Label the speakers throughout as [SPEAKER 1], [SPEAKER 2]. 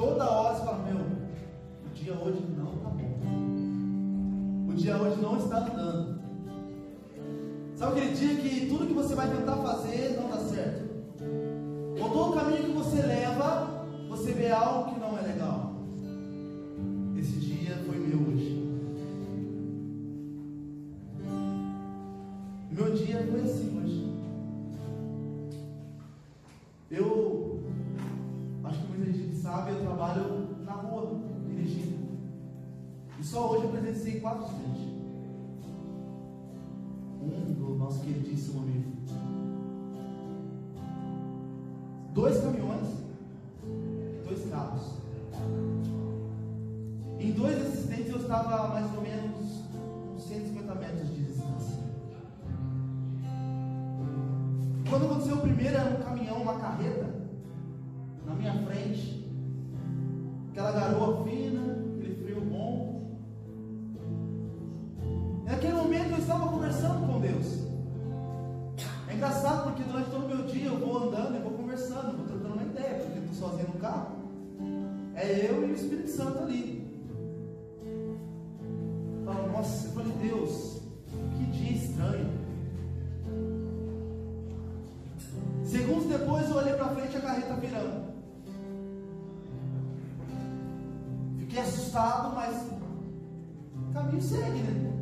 [SPEAKER 1] Toda hora você fala, meu, o dia hoje não tá bom. O dia hoje não está andando. Sabe aquele dia que tudo que você vai tentar fazer não dá certo? Ou todo caminho que você leva, você vê algo que não é legal. Esse dia foi meu hoje. Meu dia foi assim hoje. Eu sabe, eu trabalho na rua, dirigindo. E só hoje eu presenciei quatro acidentes. Um do nosso queridíssimo amigo. Dois caminhões, dois carros. Em dois acidentes eu estava mais ou menos uns 150 metros de distância. Quando aconteceu o primeiro, era um caminhão, uma carreta, o Espírito Santo ali. Falo, nossa, eu falei, Deus, que dia estranho. Segundos depois eu olhei para frente a carreta virando. Fiquei assustado, mas o caminho segue, né?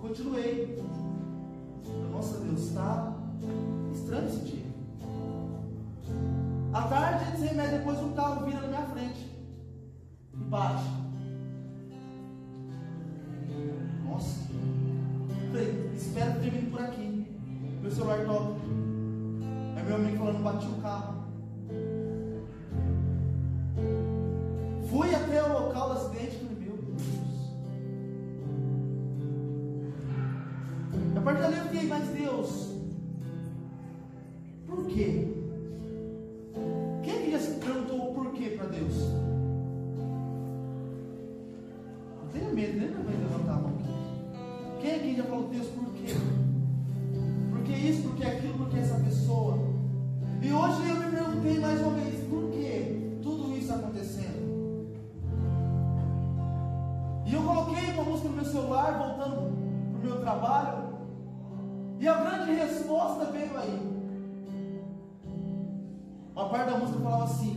[SPEAKER 1] Continuei. Nossa Deus, está estranho esse dia. À tarde, 100 metros depois, um carro vira na minha frente bate. Nossa. Espero que termine por aqui. Meu celular toca. É meu amigo falando, bati o carro. Que aquilo, por que essa pessoa? E hoje eu me perguntei mais uma vez, por que tudo isso acontecendo? E eu coloquei uma música no meu celular, voltando para o meu trabalho, e a grande resposta veio aí. Uma parte da música falava assim: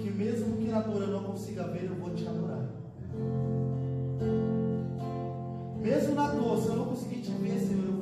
[SPEAKER 1] que mesmo que na dor eu não consiga ver, eu vou te adorar. Mesmo na dor, se eu não conseguir te ver, Senhor,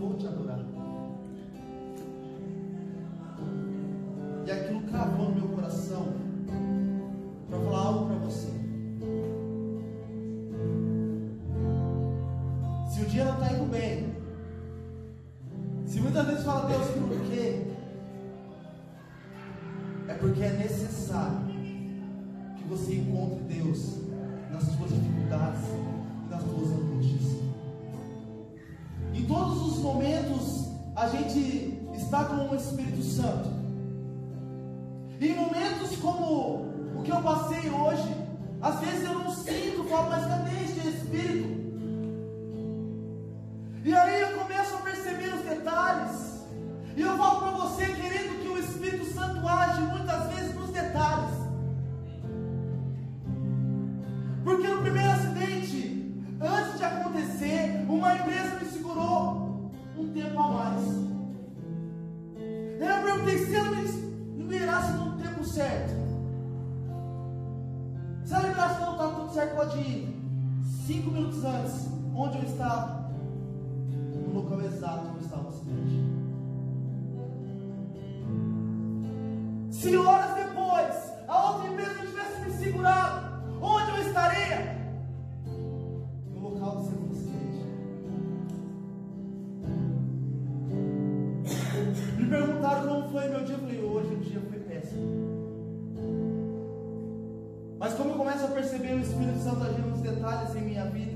[SPEAKER 1] como o que eu passei hoje, às vezes eu não sinto, falo, mas cadê este Espírito? Se horas depois a outra empresa tivesse me segurado, onde eu estaria? No local do segundo acidente. Me perguntaram como foi meu dia. Eu falei, hoje o dia foi péssimo. Mas como eu começo a perceber o Espírito Santo agindo nos detalhes em minha vida,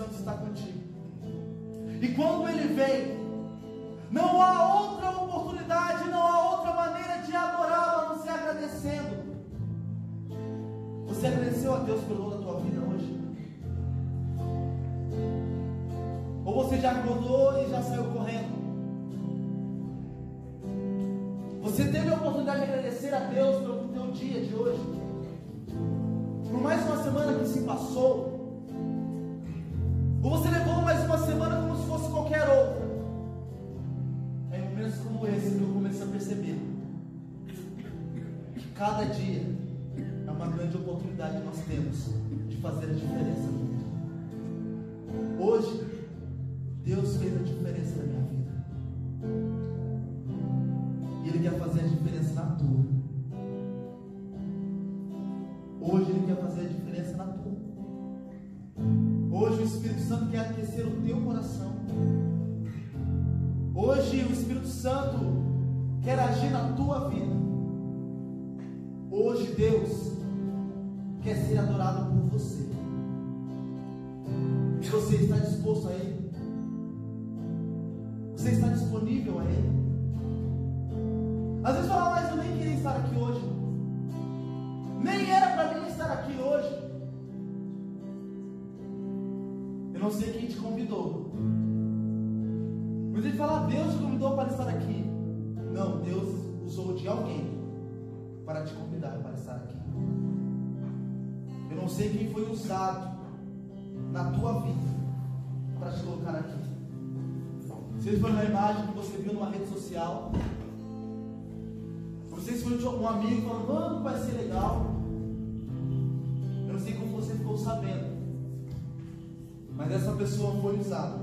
[SPEAKER 1] Santo está contigo. E quando ele vem, não há outra oportunidade, não há outra maneira de adorá-lo a não ser agradecendo. a Deus pelo da tua vida hoje? Ou você já acordou e já saiu correndo? Você teve a oportunidade de agradecer a Deus pelo teu dia de hoje? Por mais uma semana que se passou? Cada dia é uma grande oportunidade que nós temos de fazer a diferença. Hoje, Deus fez a diferença na minha vida. E Ele quer fazer a diferença na tua. Hoje Ele quer fazer a diferença na tua. Hoje o Espírito Santo quer aquecer o teu coração. Hoje o Espírito Santo quer agir na tua vida. Hoje Deus quer ser adorado por você. E você está disposto a Ele? Você está disponível a Ele? Às vezes fala, mas eu nem queria estar aqui hoje. Nem era para mim estar aqui hoje. Eu não sei quem te convidou. Mas ele fala, Deus te convidou para estar aqui. Não, Deus usou de alguém para te convidar para estar aqui. Eu não sei quem foi usado na tua vida para te colocar aqui. Se foi uma imagem que você viu numa rede social, não sei se foi um amigo falando, mano, vai ser legal. Eu não sei como você ficou sabendo. Mas essa pessoa foi usada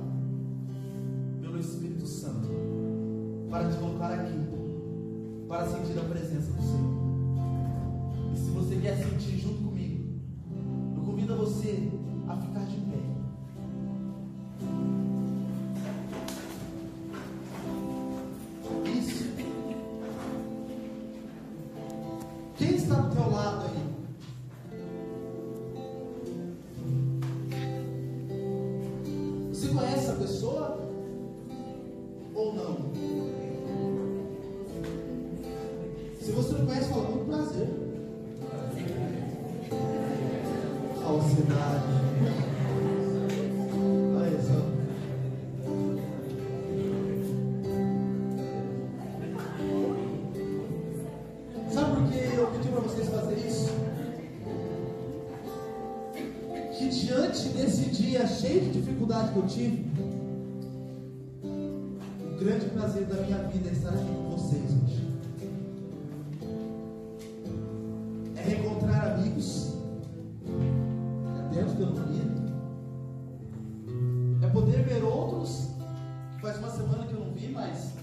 [SPEAKER 1] pelo Espírito Santo para te colocar aqui, para sentir a presença do Senhor. Se você quer sentir junto comigo, eu convido você a ficar de pé. Isso. Quem está do teu lado grande prazer da minha vida é estar aqui com vocês hoje. É reencontrar amigos, até os que eu não vi. É poder ver outros, que faz uma semana que eu não vi, mas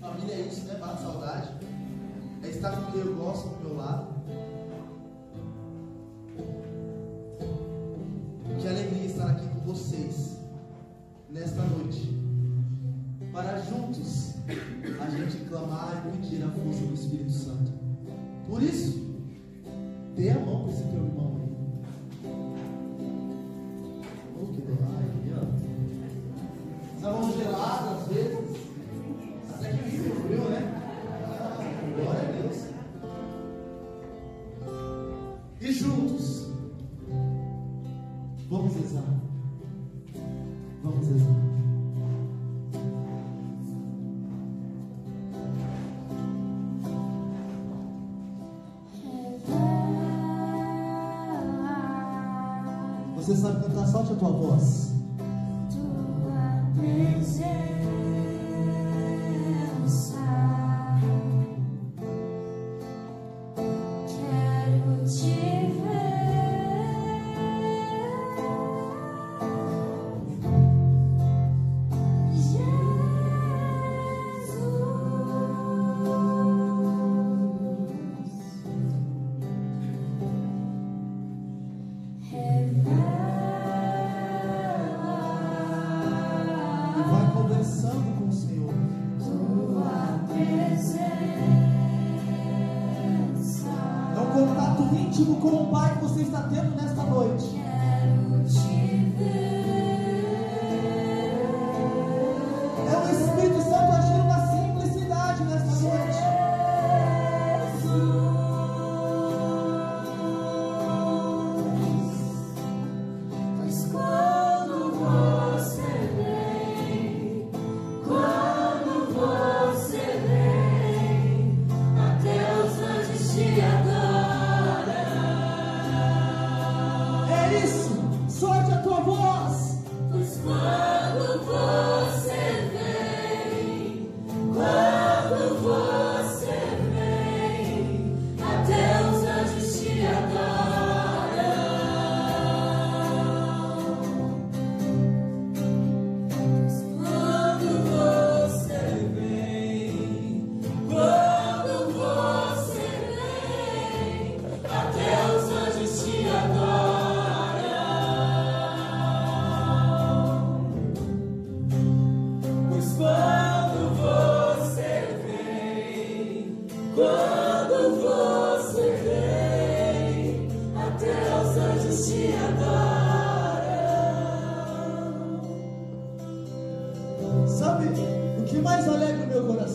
[SPEAKER 1] família é isso, né? Bate saudade. É estar com quem eu gosto do meu lado. Clamar e pedir a força do Espírito Santo. Por isso, Você sabe cantar? Solte a tua voz.
[SPEAKER 2] Tua presença,
[SPEAKER 1] íntimo com o Pai que você está tendo nesta noite. É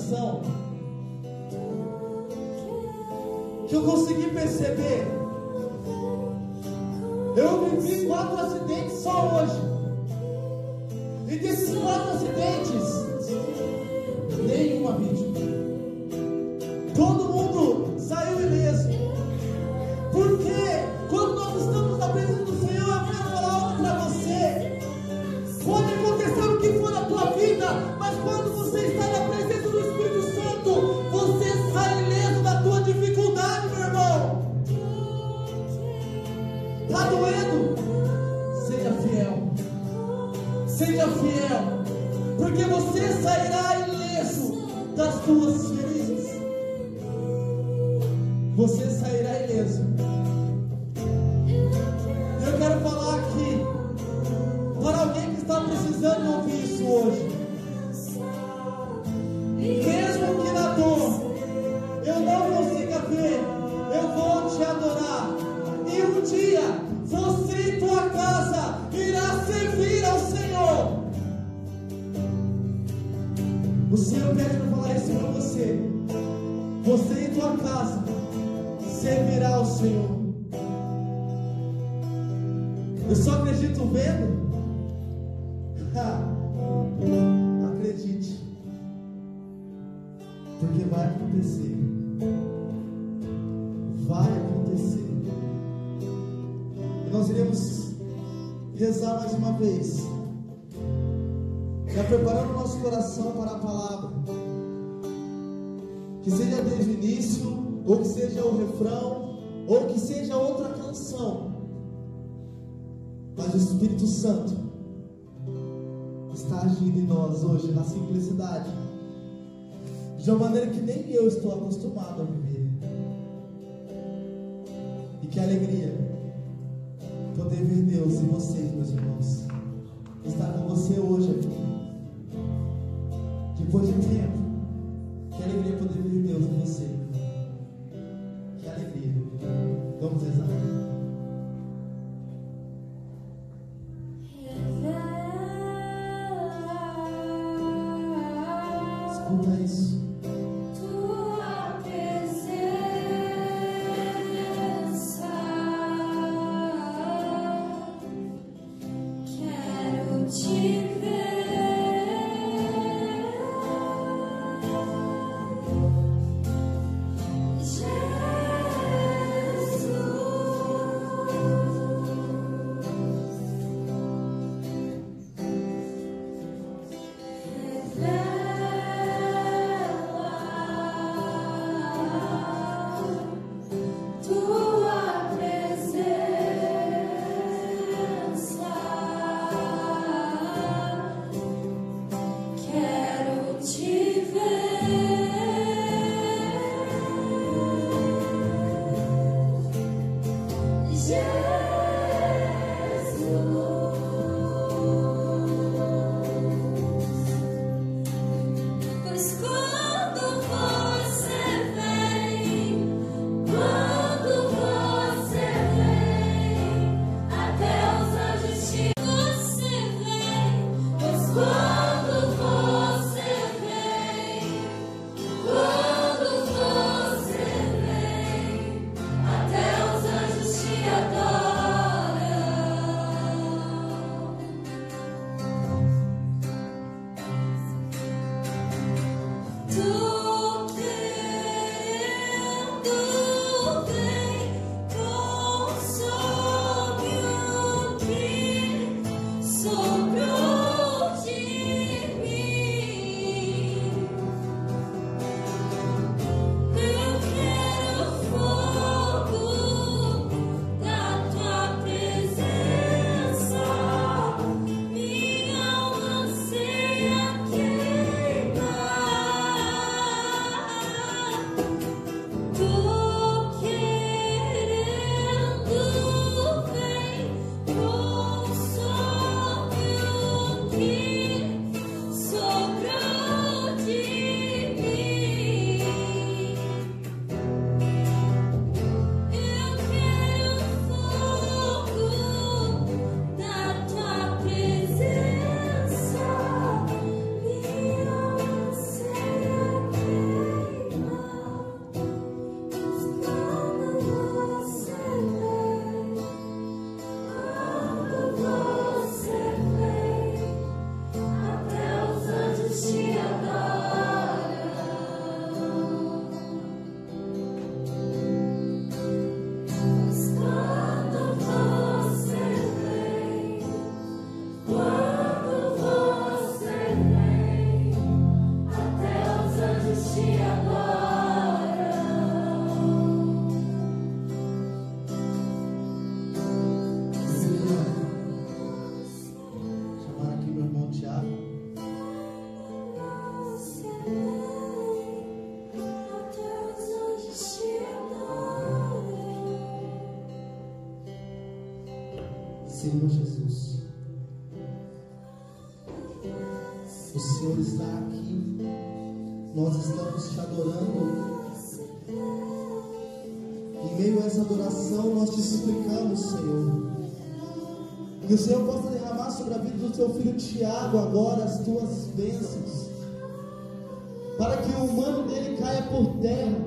[SPEAKER 1] coração? Que eu consegui perceber. Eu vivi quatro acidentes só hoje. E desses quatro acidentes, nenhuma vítima. Precisando ouvir isso hoje. Porque vai acontecer. Vai acontecer. E nós iremos rezar mais uma vez. Já preparando o nosso coração para a palavra. Que seja desde o início, ou que seja o refrão, ou que seja outra canção. Mas o Espírito Santo está agindo em nós hoje na simplicidade, de uma maneira que nem eu estou acostumado a viver. E que alegria poder ver Deus em vocês, meus irmãos. Estar com você hoje aqui. Depois de tempo, Senhor Jesus, o Senhor está aqui, nós estamos te adorando. Em meio a essa adoração, nós te suplicamos, Senhor, que o Senhor possa derramar sobre a vida do teu filho Tiago agora as tuas bênçãos, para que o humano dele caia por terra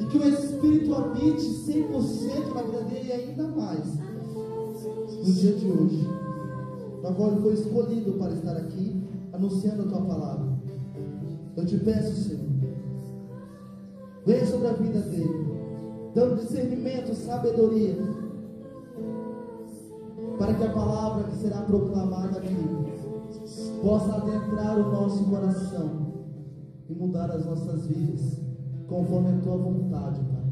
[SPEAKER 1] e que o Espírito habite 100% na vida dele e ainda mais no dia de hoje, na qual ele foi escolhido para estar aqui anunciando a tua palavra. Eu te peço, Senhor, venha sobre a vida dele, dando discernimento, sabedoria, para que a palavra que será proclamada aqui possa adentrar o nosso coração e mudar as nossas vidas, conforme a tua vontade, Pai.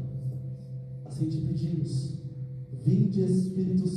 [SPEAKER 1] Assim te pedimos, vinde Espírito Santo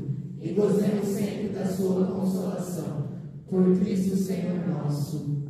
[SPEAKER 3] e gozemos sempre da sua consolação. Por Cristo Senhor nosso.